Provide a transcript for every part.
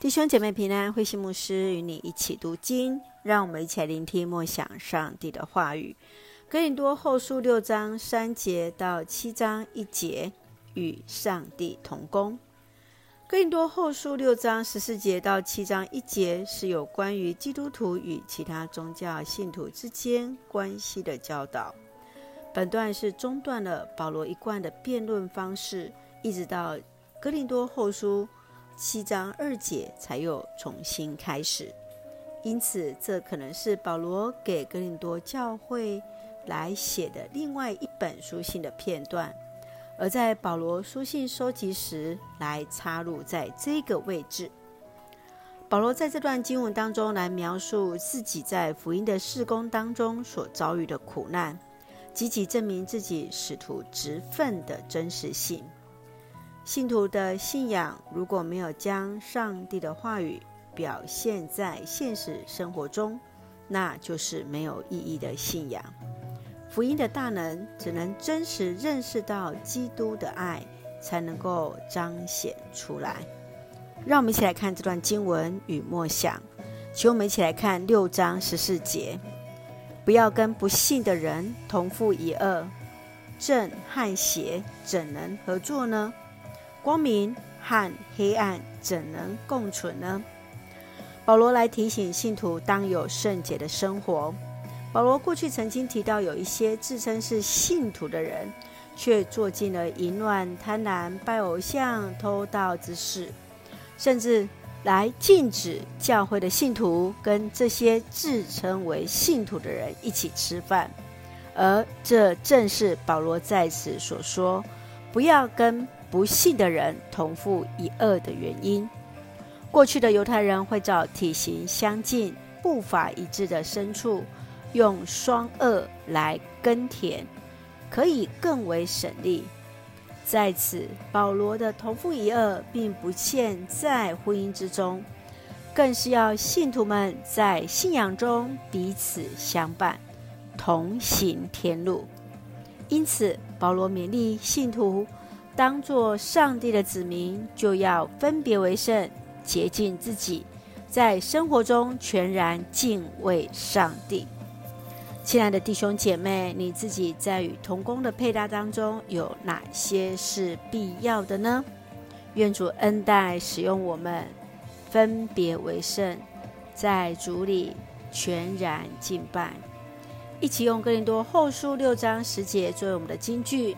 弟兄姐妹平安，慧馨牧师与你一起读经，让我们一起来聆听默想上帝的话语。哥林多后书六章三节到七章一节，与上帝同工。哥林多后书六章十四节到七章一节是有关于基督徒与其他宗教信徒之间关系的教导。本段是中断了保罗一贯的辩论方式，一直到哥林多后书七章二节才又重新开始。因此，这可能是保罗给哥林多教会来写的另外一本书信的片段。而在保罗书信收集时，来插入在这个位置。保罗在这段经文当中来描述自己在福音的事工当中所遭遇的苦难，积极证明自己使徒职分的真实性。信徒的信仰如果没有将上帝的话语表现在现实生活中，那就是没有意义的信仰。福音的大能，只能真实认识到基督的爱，才能够彰显出来。让我们一起来看这段经文与默想。请我们一起来看六章十四节：不要跟不信的人同负一轭，正和邪怎能合作呢？光明和黑暗怎能共存呢？保罗来提醒信徒，当有圣洁的生活。保罗过去曾经提到，有一些自称是信徒的人，却做尽了淫乱、贪婪、拜偶像、偷盗之事，甚至来禁止教会的信徒跟这些自称为信徒的人一起吃饭。而这正是保罗在此所说“不要跟不信的人同父一轭”的原因。过去的犹太人会找体型相近、步伐一致的牲畜。用双轭来耕田，可以更为省力。在此，保罗的同父一轭，并不限在婚姻之中，更是要信徒们在信仰中彼此相伴，同行天路。因此，保罗勉励信徒，当作上帝的子民，就要分别为圣，洁净自己，在生活中全然敬畏上帝。亲爱的弟兄姐妹，你自己在与同工的配搭当中有哪些是必要的呢？愿主恩待使用我们，分别为圣，在主里全然敬拜。一起用哥林多后书六章十节作为我们的金句：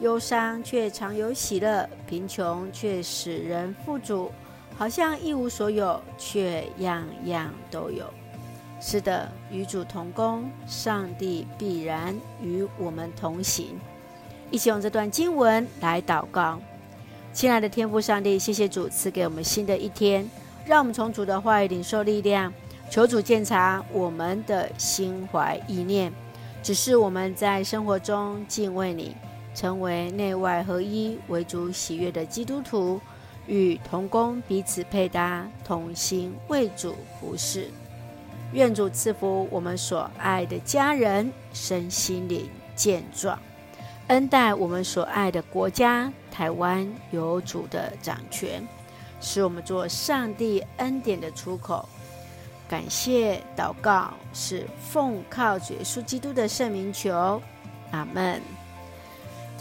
忧伤却常有喜乐，贫穷却使人富足，好像一无所有，却样样都有。是的，与主同工，上帝必然与我们同行。一起用这段经文来祷告。亲爱的天父上帝，谢谢主赐给我们新的一天，让我们从主的话语领受力量。求主鉴察我们的心怀意念，只是我们在生活中敬畏你，成为内外合一、为主喜悦的基督徒，与同工彼此配搭，同心为主服侍。愿主赐福我们所爱的家人身心灵健壮，恩待我们所爱的国家台湾有主的掌权，使我们做上帝恩典的出口。感谢祷告是奉靠主耶稣基督的圣名求，阿门。